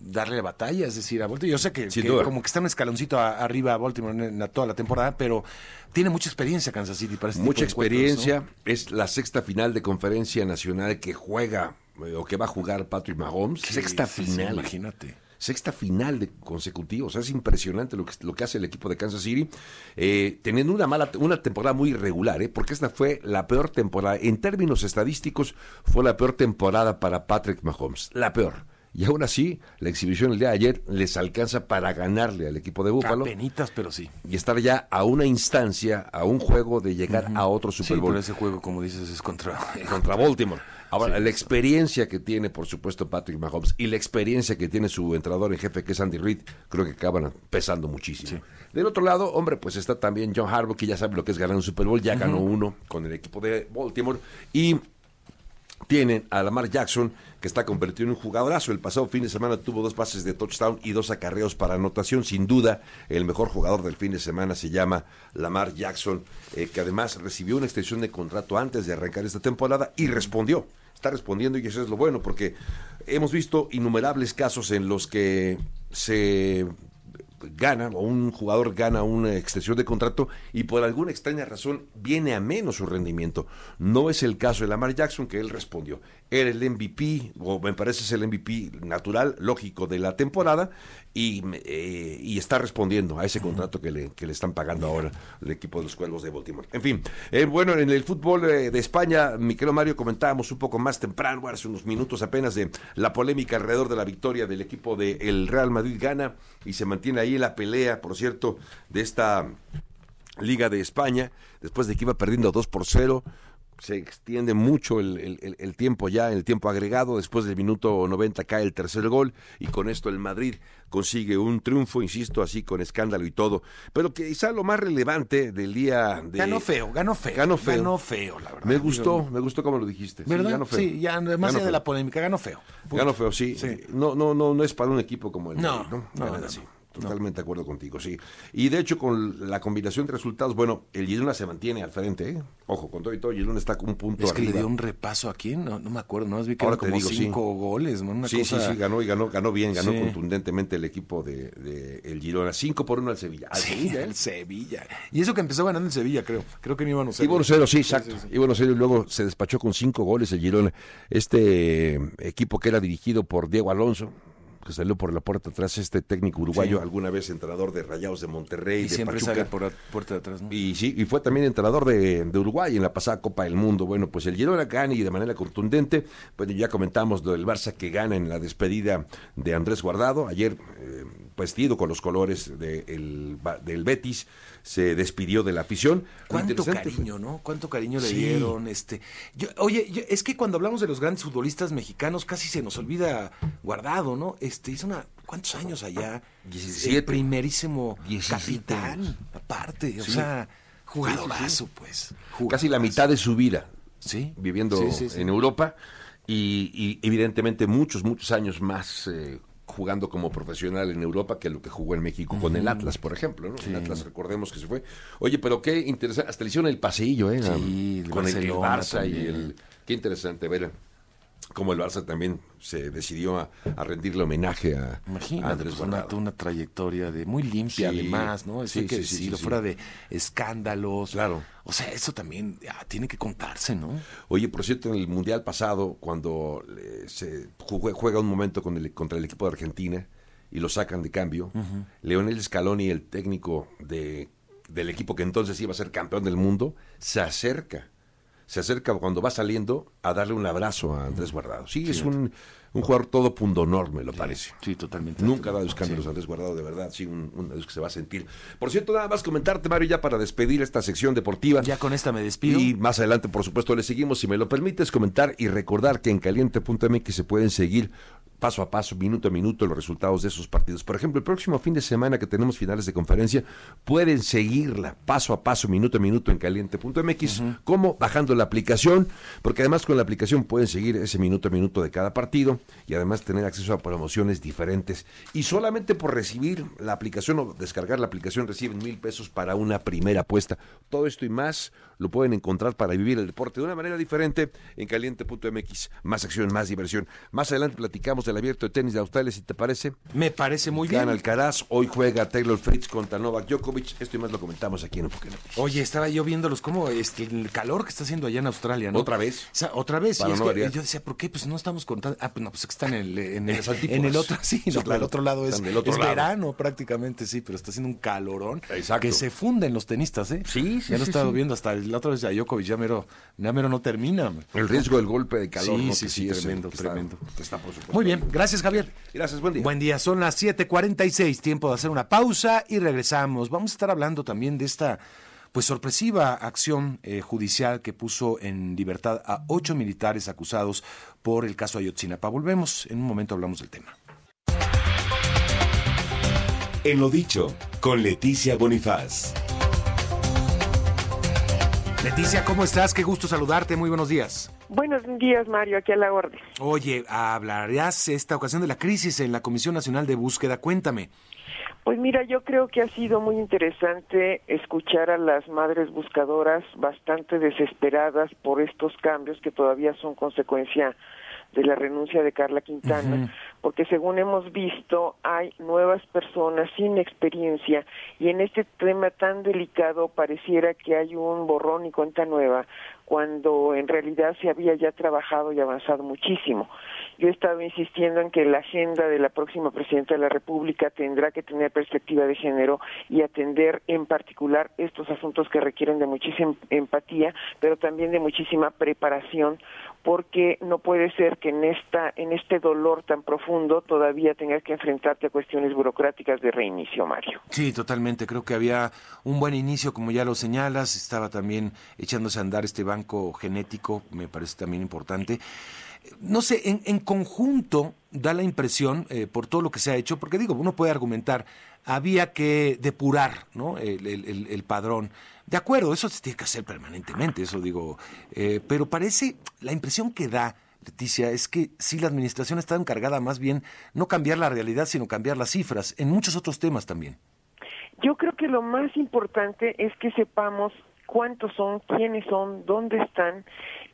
Speaker 2: darle batalla, es decir, a Baltimore. Yo sé que, como que está un escaloncito arriba a Baltimore en, toda la temporada, pero tiene mucha experiencia Kansas City para este
Speaker 9: Mucha experiencia, es la sexta final de conferencia nacional que juega eh, o que va a jugar Patrick Mahomes. sexta final.
Speaker 2: imagínate
Speaker 9: sexta final de consecutivos. es impresionante lo que, lo que hace el equipo de Kansas City, eh, teniendo una mala, una temporada muy irregular, ¿eh? porque esta fue la peor temporada. En términos estadísticos, fue la peor temporada para Patrick Mahomes. La peor. Y aún así, la exhibición el día de ayer les alcanza para ganarle al equipo de Búfalo.
Speaker 2: Penitas, pero sí.
Speaker 9: Y estar ya a una instancia, a un juego de llegar a otro Super Bowl.
Speaker 2: Sí, pero ese juego, como dices, es contra... *laughs*
Speaker 9: contra Baltimore. Ahora, la experiencia que tiene, por supuesto, Patrick Mahomes y la experiencia que tiene su entrenador en jefe, que es Andy Reid, creo que acaban pesando muchísimo. Del otro lado, hombre, pues está también John Harbaugh, que ya sabe lo que es ganar un Super Bowl, ya ganó uno con el equipo de Baltimore. Y tienen a Lamar Jackson, que está convertido en un jugadorazo. El pasado fin de semana tuvo dos pases de touchdown y dos acarreos para anotación. Sin duda, el mejor jugador del fin de semana se llama Lamar Jackson, eh, que además recibió una extensión de contrato antes de arrancar esta temporada y respondió. Está respondiendo y eso es lo bueno, porque hemos visto innumerables casos en los que se gana o un jugador gana una extensión de contrato y por alguna extraña razón viene a menos su rendimiento. No es el caso de Lamar Jackson que él respondió. Era el MVP, o me parece es el MVP natural, lógico de la temporada, y, eh, y está respondiendo a ese contrato que le, que le están pagando ahora el equipo de los Cuervos de Baltimore. En fin, eh, bueno, en el fútbol eh, de España, mi querido Mario, comentábamos un poco más temprano, hace unos minutos apenas, de la polémica alrededor de la victoria del equipo del Real Madrid gana y se mantiene ahí en la pelea, por cierto, de esta Liga de España, después de que iba perdiendo 2 por 0 se extiende mucho el, tiempo ya, el tiempo agregado, después del minuto 90 cae el tercer gol y con esto el Madrid consigue un triunfo, insisto, así con escándalo y todo. Pero quizá lo más relevante del día de...
Speaker 2: Ganó feo, ganó feo.
Speaker 9: Ganó feo.
Speaker 2: Ganó feo, la verdad.
Speaker 9: Me gustó, me gustó como lo dijiste.
Speaker 2: ¿Verdad?
Speaker 9: Sí, ganó feo.
Speaker 2: Sí, ya más allá de la polémica, ganó feo.
Speaker 9: Ganó feo, sí. No, no, no, no es para un equipo como el
Speaker 2: no,
Speaker 9: Madrid,
Speaker 2: no,
Speaker 9: no,
Speaker 2: no,
Speaker 9: sí. Totalmente de acuerdo contigo, sí. Y de hecho, con la combinación de resultados, bueno, el Girona se mantiene al frente, ¿eh? Ojo, con todo y todo, Girona está con un punto
Speaker 2: Es que le dio un repaso a quién, no, no me acuerdo, no, vi que
Speaker 9: Ahora
Speaker 2: eran como
Speaker 9: digo, sí.
Speaker 2: cinco goles, ¿no? Una
Speaker 9: sí,
Speaker 2: cosa...
Speaker 9: sí, sí, ganó y ganó, ganó bien, ganó
Speaker 2: Sí.
Speaker 9: contundentemente el equipo de, de el Girona. 5 por 1 al Sevilla. Al
Speaker 2: Sí,
Speaker 9: Sevilla, ¿eh?
Speaker 2: el Sevilla. Y eso que empezó ganando el Sevilla, creo. Creo que no iban a
Speaker 9: Y bueno, cero, sí, exacto. Y bueno, cero, y luego se despachó con cinco goles el Girona. Este equipo que era dirigido por Diego Alonso, que salió por la puerta atrás, este técnico uruguayo,
Speaker 2: Sí.
Speaker 9: alguna vez entrenador de Rayados de Monterrey,
Speaker 2: Y
Speaker 9: de
Speaker 2: siempre
Speaker 9: Pachuca.
Speaker 2: sale por la puerta de atrás, ¿no?
Speaker 9: Y sí, y fue también entrenador de, de Uruguay en la pasada Copa del Mundo. Bueno, pues el Girona gana y de manera contundente. Bueno, ya comentamos lo del Barça que gana en la despedida de Andrés Guardado. Ayer, eh, vestido con los colores de el del Betis, se despidió de la afición.
Speaker 2: Cuánto cariño, ¿no? Cuánto cariño le
Speaker 9: Sí.
Speaker 2: dieron, este. Yo, oye, yo- es que cuando hablamos de los grandes futbolistas mexicanos casi se nos olvida Guardado, ¿no? Este hizo una ¿cuántos años allá?
Speaker 9: 17.
Speaker 2: El primerísimo
Speaker 9: 17
Speaker 2: capitán, aparte, o sea, jugadorazo, pues.
Speaker 9: Casi la mitad de su vida
Speaker 2: Sí.
Speaker 9: viviendo
Speaker 2: sí.
Speaker 9: en Europa y, y evidentemente muchos, muchos años más eh, jugando como profesional en Europa que lo que jugó en México con el. Atlas, por ejemplo. ¿no? El Atlas, recordemos que se fue. Oye, pero qué interesante. Hasta le hicieron el paseillo, ¿eh?
Speaker 2: Sí, el
Speaker 9: con el, Barça y el... Qué interesante ver cómo el Barça también se decidió a, a rendirle homenaje a, a Andrés
Speaker 2: pues, una, una trayectoria de muy limpia,
Speaker 9: Sí,
Speaker 2: además, ¿no? Eso
Speaker 9: sí,
Speaker 2: hay que
Speaker 9: sí,
Speaker 2: decirlo, fuera de escándalos.
Speaker 9: Claro.
Speaker 2: O sea, eso también ah, tiene que contarse, ¿no?
Speaker 9: Oye, por cierto, en el Mundial pasado, cuando eh, se juega un momento con el, contra el equipo de Argentina y lo sacan de cambio. Leonel Scaloni, el técnico de, del equipo que entonces iba a ser campeón del mundo, se acerca. Se acerca cuando va saliendo a darle un abrazo a Andrés Guardado. Sí, es un, un jugador todo pundonor, me lo parece.
Speaker 2: Sí, totalmente.
Speaker 9: Nunca ha dado escándalos Andrés Guardado, de verdad, sí, un, un adiós que se va a sentir. Por cierto, nada más comentarte, Mario, ya para despedir esta sección deportiva.
Speaker 2: Ya con esta me despido.
Speaker 9: Y más adelante, por supuesto, le seguimos. Si me lo permites, comentar y recordar que en caliente.mx se pueden seguir paso a paso, minuto a minuto, los resultados de esos partidos. Por ejemplo, el próximo fin de semana que tenemos finales de conferencia, pueden seguirla paso a paso, minuto a minuto en caliente.mx, como bajando la aplicación, porque además con la aplicación pueden seguir ese minuto a minuto de cada partido y además tener acceso a promociones diferentes. Y solamente por recibir la aplicación o descargar la aplicación reciben mil pesos para una primera apuesta. Todo esto y más lo pueden encontrar para vivir el deporte de una manera diferente en caliente.mx. Más acción, más diversión. Más adelante platicamos del abierto de tenis de Australia, si te parece.
Speaker 2: Me parece muy
Speaker 9: Gana
Speaker 2: bien.
Speaker 9: Alcaraz, hoy juega Taylor Fritz contra Novak Djokovic. Esto y más lo comentamos aquí en Enfoque Noticias.
Speaker 2: Oye, estaba yo viéndolos como este, el calor que está haciendo allá en Australia, ¿no?
Speaker 9: ¿Otra vez?
Speaker 2: O sea, otra vez.
Speaker 9: Para
Speaker 2: y es
Speaker 9: no
Speaker 2: que
Speaker 9: variar.
Speaker 2: yo decía, ¿por qué? Pues no estamos contando. Ah, pues no, pues están en el, en el, en el otro, sí,
Speaker 9: Sí,
Speaker 2: no,
Speaker 9: claro.
Speaker 2: el otro lado es,
Speaker 9: del otro
Speaker 2: es
Speaker 9: lado.
Speaker 2: verano prácticamente, sí, pero está haciendo un calorón
Speaker 9: Exacto.
Speaker 2: que se funden los tenistas, ¿eh?
Speaker 9: Sí, sí,
Speaker 2: Ya lo he
Speaker 9: sí,
Speaker 2: estado
Speaker 9: sí.
Speaker 2: viendo hasta la otra vez a Djokovic, ya mero, ya mero no termina.
Speaker 9: El riesgo del golpe de calor.
Speaker 2: Sí,
Speaker 9: ¿no?
Speaker 2: sí,
Speaker 9: Que
Speaker 2: sí,
Speaker 9: es,
Speaker 2: tremendo,
Speaker 9: que está-
Speaker 2: tremendo.
Speaker 9: que está, por supuesto.
Speaker 2: Muy bien, gracias Javier.
Speaker 9: Gracias, buen día.
Speaker 2: Buen día, son las 7:46, tiempo de hacer una pausa y regresamos. Vamos a estar hablando también de esta pues sorpresiva acción eh, judicial que puso en libertad a ocho militares acusados por el caso Ayotzinapa. Volvemos, en un momento hablamos del tema.
Speaker 1: En lo dicho, con Leticia Bonifaz.
Speaker 2: Leticia, ¿cómo estás? Qué gusto saludarte, muy buenos días.
Speaker 18: Buenos días, Mario, aquí a la orden.
Speaker 2: Oye, hablarás esta ocasión de la crisis en la Comisión Nacional de Búsqueda. Cuéntame.
Speaker 18: Pues mira, yo creo que ha sido muy interesante escuchar a las madres buscadoras bastante desesperadas por estos cambios que todavía son consecuencia de la renuncia de Carla Quintana, porque según hemos visto hay nuevas personas sin experiencia y en este tema tan delicado pareciera que hay un borrón y cuenta nueva cuando en realidad se había ya trabajado y avanzado muchísimo. Yo he estado insistiendo en que la agenda de la próxima presidenta de la República tendrá que tener perspectiva de género y atender en particular estos asuntos que requieren de muchísima empatía, pero también de muchísima preparación, porque no puede ser que en esta en este dolor tan profundo todavía tengas que enfrentarte a cuestiones burocráticas de reinicio, Mario.
Speaker 2: Sí, totalmente. Creo que había un buen inicio, como ya lo señalas. Estaba también echándose a andar este banco genético, me parece también importante no sé, en, en, conjunto da la impresión, eh, por todo lo que se ha hecho, porque digo, uno puede argumentar, había que depurar ¿no? el, el, el padrón. De acuerdo, eso se tiene que hacer permanentemente, eso digo, eh, pero parece, la impresión que da, Leticia, es que sí la administración está encargada más bien no cambiar la realidad, sino cambiar las cifras, en muchos otros temas también.
Speaker 18: Yo creo que lo más importante es que sepamos cuántos son, quiénes son, dónde están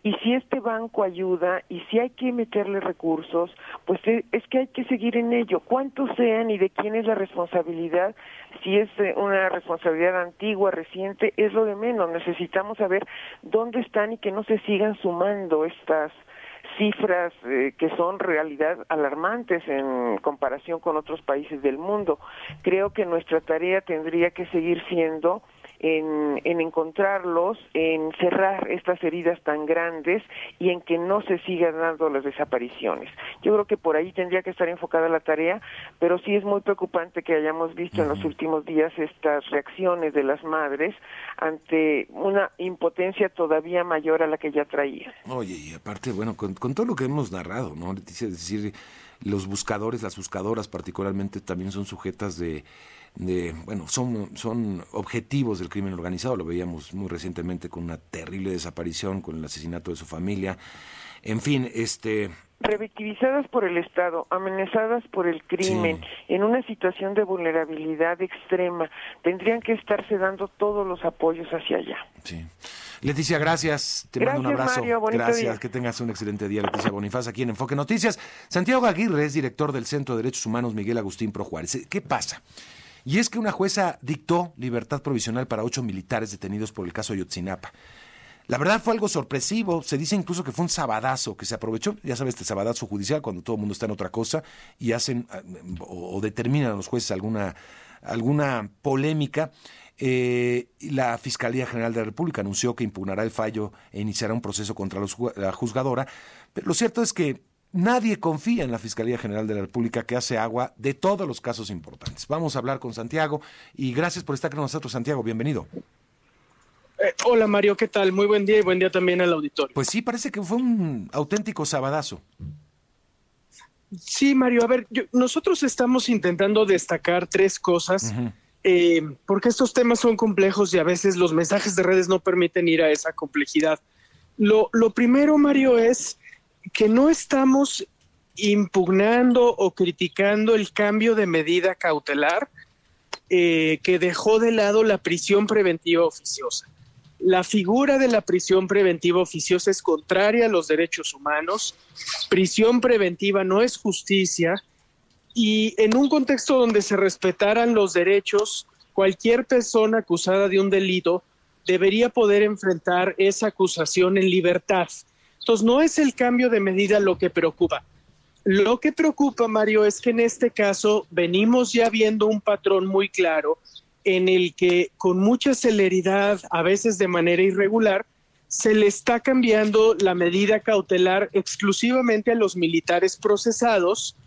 Speaker 18: y si este banco ayuda y si hay que meterle recursos, pues e, es que hay que seguir en ello. ¿Cuántos sean y de quién es la responsabilidad? Si es eh, una responsabilidad antigua, reciente, es lo de menos. Necesitamos saber dónde están y que no se sigan sumando estas cifras eh, que son realidad alarmantes en comparación con otros países del mundo. Creo que nuestra tarea tendría que seguir siendo en, en encontrarlos, en cerrar estas heridas tan grandes y en que no se sigan dando las desapariciones. Yo creo que por ahí tendría que estar enfocada la tarea, pero sí es muy preocupante que hayamos visto en los últimos días estas reacciones de las madres ante una impotencia todavía mayor a la que ya traía.
Speaker 2: Oye, y aparte, bueno, con, con todo lo que hemos narrado, ¿no? Es decir, los buscadores, las buscadoras particularmente también son sujetas de de, bueno, son, son objetivos del crimen organizado, lo veíamos muy recientemente con una terrible desaparición, con el asesinato de su familia, en fin, este...
Speaker 18: Revictimizadas por el Estado, amenazadas por el crimen, en una situación de vulnerabilidad extrema, tendrían que estarse dando todos los apoyos hacia allá.
Speaker 2: Sí. Leticia, gracias. Te mando un abrazo. gracias. Que tengas un excelente día, Leticia Bonifaz, aquí en Enfoque Noticias. Santiago Aguirre es director del Centro de Derechos Humanos Miguel Agustín Pro Juárez. ¿Qué pasa? Y es que una jueza dictó libertad provisional para ocho militares detenidos por el caso Ayotzinapa. La verdad fue algo sorpresivo, se dice incluso que fue un sabadazo que se aprovechó, ya sabes, este sabadazo judicial cuando todo el mundo está en otra cosa y hacen o, determinan a los jueces alguna, alguna polémica. Eh, la Fiscalía General de la República anunció que impugnará el fallo e iniciará un proceso contra la juzgadora. Pero lo cierto es que Nadie confía en la Fiscalía General de la República que hace agua de todos los casos importantes. Vamos a hablar con Santiago y gracias por estar con nosotros, Santiago. Bienvenido.
Speaker 19: Eh, hola Mario, ¿qué tal? Muy buen día y buen día también al auditorio.
Speaker 2: Pues sí, parece que fue un auténtico sabadazo.
Speaker 19: Sí, Mario, a ver, nosotros estamos intentando destacar tres cosas, eh, porque estos temas son complejos y a veces los mensajes de redes no permiten ir a esa complejidad. Lo, lo primero, Mario, es que no estamos impugnando o criticando el cambio de medida cautelar eh, que dejó de lado la prisión preventiva oficiosa. La figura de la prisión preventiva oficiosa es contraria a los derechos humanos. Prisión preventiva no es justicia y en un contexto donde se respetaran los derechos, cualquier persona acusada de un delito debería poder enfrentar esa acusación en libertad. Entonces, no es el cambio de medida lo que preocupa. Lo que preocupa, Mario, es que en este caso venimos ya viendo un patrón muy claro en el que con mucha celeridad, a veces de manera irregular, se le está cambiando la medida cautelar exclusivamente a los militares procesados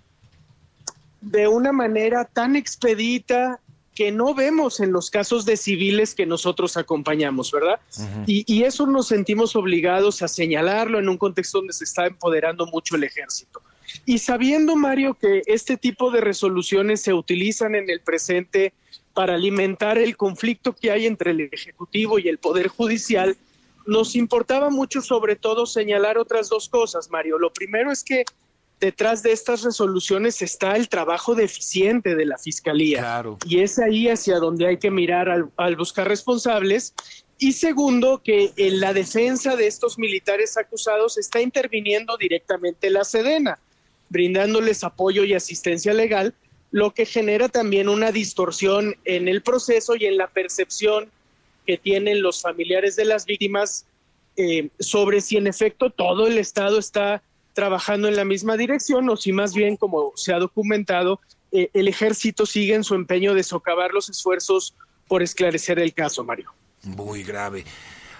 Speaker 19: de una manera tan expedita que no vemos en los casos de civiles que nosotros acompañamos, ¿verdad? y, eso nos sentimos obligados a señalarlo en un contexto donde se está empoderando mucho el ejército. Y sabiendo, Mario, que este tipo de resoluciones se utilizan en el presente para alimentar el conflicto que hay entre el Ejecutivo y el Poder Judicial, nos importaba mucho sobre todo señalar otras dos cosas, Mario. Lo primero es que detrás de estas resoluciones está el trabajo deficiente de la Fiscalía. Y es ahí hacia donde hay que mirar al, buscar responsables. y segundo, que en la defensa de estos militares acusados está interviniendo directamente la Sedena, brindándoles apoyo y asistencia legal, lo que genera también una distorsión en el proceso y en la percepción que tienen los familiares de las víctimas eh, sobre si en efecto todo el Estado está trabajando en la misma dirección o si más bien, como se ha documentado, eh, el ejército sigue en su empeño de socavar los esfuerzos por esclarecer el caso, Mario.
Speaker 2: Muy grave.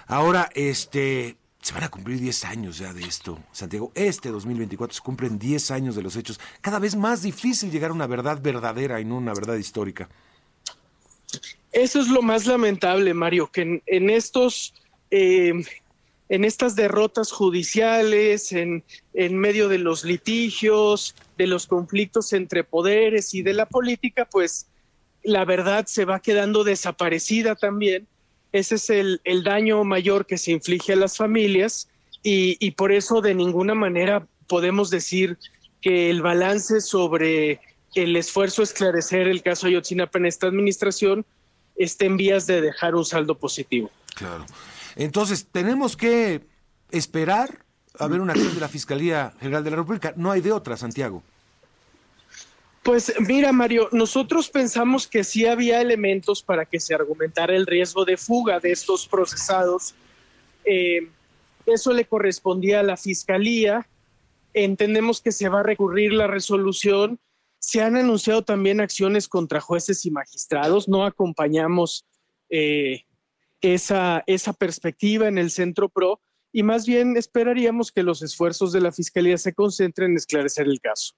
Speaker 2: Ahora, este, se van a cumplir 10 años ya de esto, Santiago. Este 2024 se cumplen 10 años de los hechos. Cada vez más difícil llegar a una verdad verdadera y no una verdad histórica.
Speaker 19: Eso es lo más lamentable, Mario, que en, estos, eh, en estas derrotas judiciales, en, en medio de los litigios, de los conflictos entre poderes y de la política, pues la verdad se va quedando desaparecida también ese es el, daño mayor que se inflige a las familias y, por eso de ninguna manera podemos decir que el balance sobre el esfuerzo a esclarecer el caso Ayotzinapa en esta administración esté en vías de dejar un saldo positivo.
Speaker 2: Claro. Entonces, tenemos que esperar a ver una acción de la Fiscalía General de la República. No hay de otra, Santiago.
Speaker 19: Pues mira, Mario, nosotros pensamos que sí había elementos para que se argumentara el riesgo de fuga de estos procesados. Eh, eso le correspondía a la Fiscalía. Entendemos que se va a recurrir la resolución. Se han anunciado también acciones contra jueces y magistrados. No acompañamos eh, esa, esa perspectiva en el Centro PRO y más bien esperaríamos que los esfuerzos de la Fiscalía se concentren en esclarecer el caso.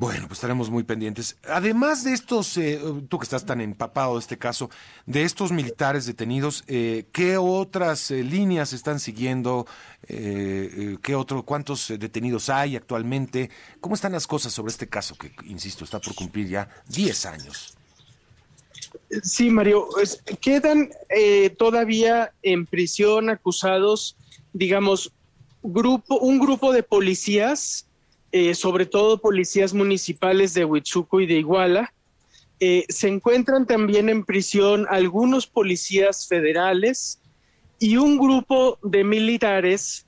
Speaker 2: Bueno, pues estaremos muy pendientes. Además de estos, eh, tú que estás tan empapado de este caso, de estos militares detenidos, eh, ¿qué otras eh, líneas están siguiendo? ¿Qué otro, cuántos detenidos hay actualmente? ¿Cómo están las cosas sobre este caso que, insisto, está por cumplir ya 10 años?
Speaker 19: Sí, Mario, quedan todavía en prisión acusados, digamos, grupo, un grupo de policías eh, sobre todo policías municipales de Huichuco y de Iguala. Eh, se encuentran también en prisión algunos policías federales y un grupo de militares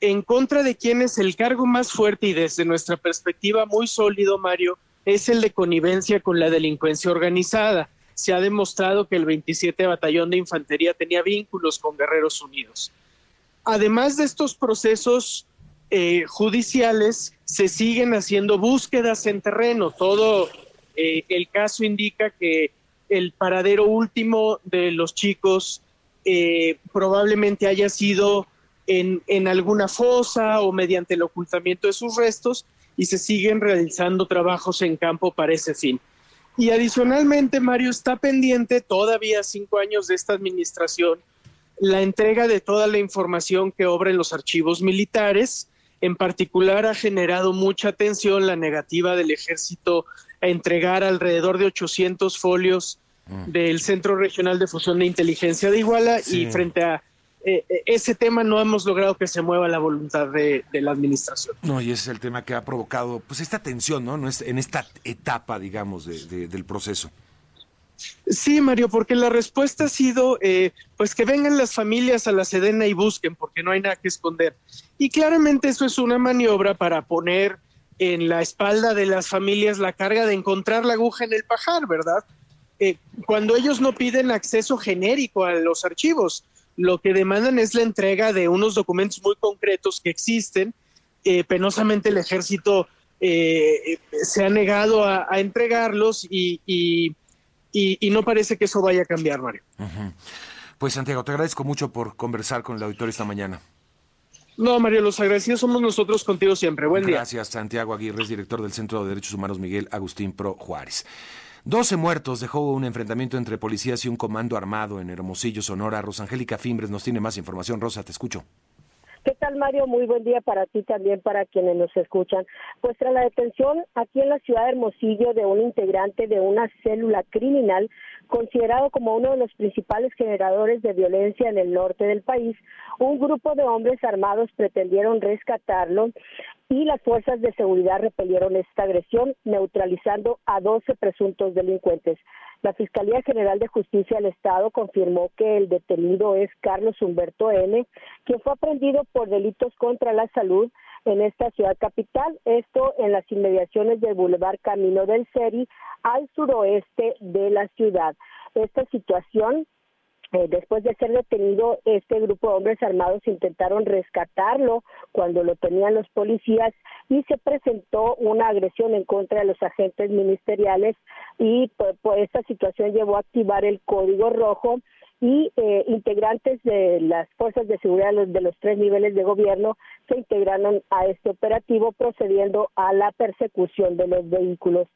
Speaker 19: en contra de quienes el cargo más fuerte y desde nuestra perspectiva muy sólido, Mario, es el de connivencia con la delincuencia organizada. Se ha demostrado que el 27 Batallón de Infantería tenía vínculos con Guerreros Unidos. Además de estos procesos eh, judiciales se siguen haciendo búsquedas en terreno. Todo eh, el caso indica que el paradero último de los chicos eh, probablemente haya sido en, en, alguna fosa o mediante el ocultamiento de sus restos y se siguen realizando trabajos en campo para ese fin. Y adicionalmente, Mario, está pendiente todavía cinco años de esta administración la entrega de toda la información que obra en los archivos militares en particular ha generado mucha atención la negativa del ejército a entregar alrededor de 800 folios mm. del Centro Regional de Fusión de Inteligencia de Iguala y frente a eh, eh, ese tema no hemos logrado que se mueva la voluntad de, la administración.
Speaker 2: No, y ese es el tema que ha provocado pues esta tensión, ¿no? en esta etapa, digamos, del proceso.
Speaker 19: Sí, Mario, porque la respuesta ha sido, eh, pues que vengan las familias a la Sedena y busquen, porque no hay nada que esconder. Y claramente eso es una maniobra para poner en la espalda de las familias la carga de encontrar la aguja en el pajar, ¿verdad? Eh, cuando ellos no piden acceso genérico a los archivos, lo que demandan es la entrega de unos documentos muy concretos que existen. Eh, penosamente el ejército se ha negado a, entregarlos y y, no parece que eso vaya a cambiar, Mario.
Speaker 2: Pues Santiago, te agradezco mucho por conversar con el auditorio esta mañana.
Speaker 19: No, Mario, los agradecidos somos nosotros contigo siempre. Buen día.
Speaker 2: Gracias, Santiago Aguirre, director del Centro de Derechos Humanos Miguel Agustín Pro Juárez. 12 muertos dejó un enfrentamiento entre policías y un comando armado en Hermosillo, Sonora. Rosangélica Fimbres nos tiene más información. Rosa, te escucho.
Speaker 20: ¿Qué tal, Mario? Muy buen día para ti también, para quienes nos escuchan. Pues tras la detención aquí en la ciudad de Hermosillo de un integrante de una célula criminal considerado como uno de los principales generadores de violencia en el norte del país, un grupo de hombres armados pretendieron rescatarlo y las fuerzas de seguridad repelieron esta agresión, neutralizando a 12 presuntos delincuentes. La Fiscalía General de Justicia del Estado confirmó que el detenido es Carlos Humberto N., quien fue aprendido por delitos contra la salud en esta ciudad capital, esto en las inmediaciones del Boulevard Camino del Seri, al suroeste de la ciudad. Esta situación eh, después de ser detenido, este grupo de hombres armados intentaron rescatarlo cuando lo tenían los policías y se presentó una agresión en contra de los agentes ministeriales y pues, pues esta situación llevó a activar el código rojo y eh, integrantes de las fuerzas de seguridad de los tres niveles de gobierno se integraron a este operativo procediendo a la persecución de los vehículos.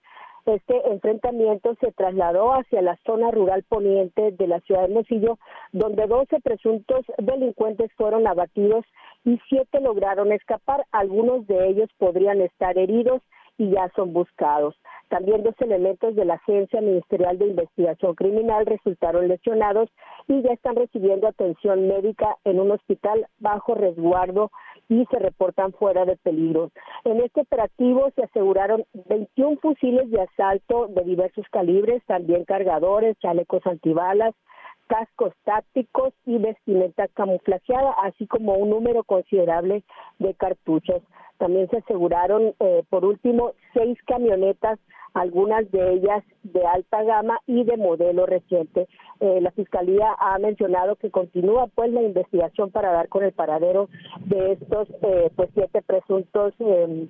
Speaker 20: Este enfrentamiento se trasladó hacia la zona rural poniente de la ciudad de Mosillo, donde 12 presuntos delincuentes fueron abatidos y siete lograron escapar. Algunos de ellos podrían estar heridos y ya son buscados. También dos elementos de la Agencia Ministerial de Investigación Criminal resultaron lesionados y ya están recibiendo atención médica en un hospital bajo resguardo y se reportan fuera de peligro. En este operativo se aseguraron 21 fusiles de asalto de diversos calibres, también cargadores, chalecos antibalas, cascos tácticos y vestimenta camuflajeada, así como un número considerable de cartuchos. También se aseguraron, eh, por último, seis camionetas, algunas de ellas de alta gama y de modelo reciente. Eh, la Fiscalía ha mencionado que continúa pues la investigación para dar con el paradero de estos eh, pues siete presuntos em,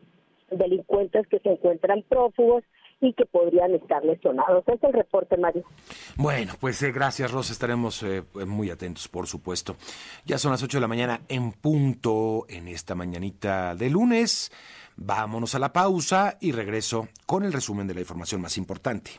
Speaker 20: delincuentes que se encuentran prófugos y que podrían estar lesionados. Es el reporte, Mario.
Speaker 2: Bueno, pues eh, gracias, Rosa. Estaremos eh, muy atentos, por supuesto. Ya son las 8 de la mañana en punto en esta mañanita de lunes. Vámonos a la pausa y regreso con el resumen de la información más importante.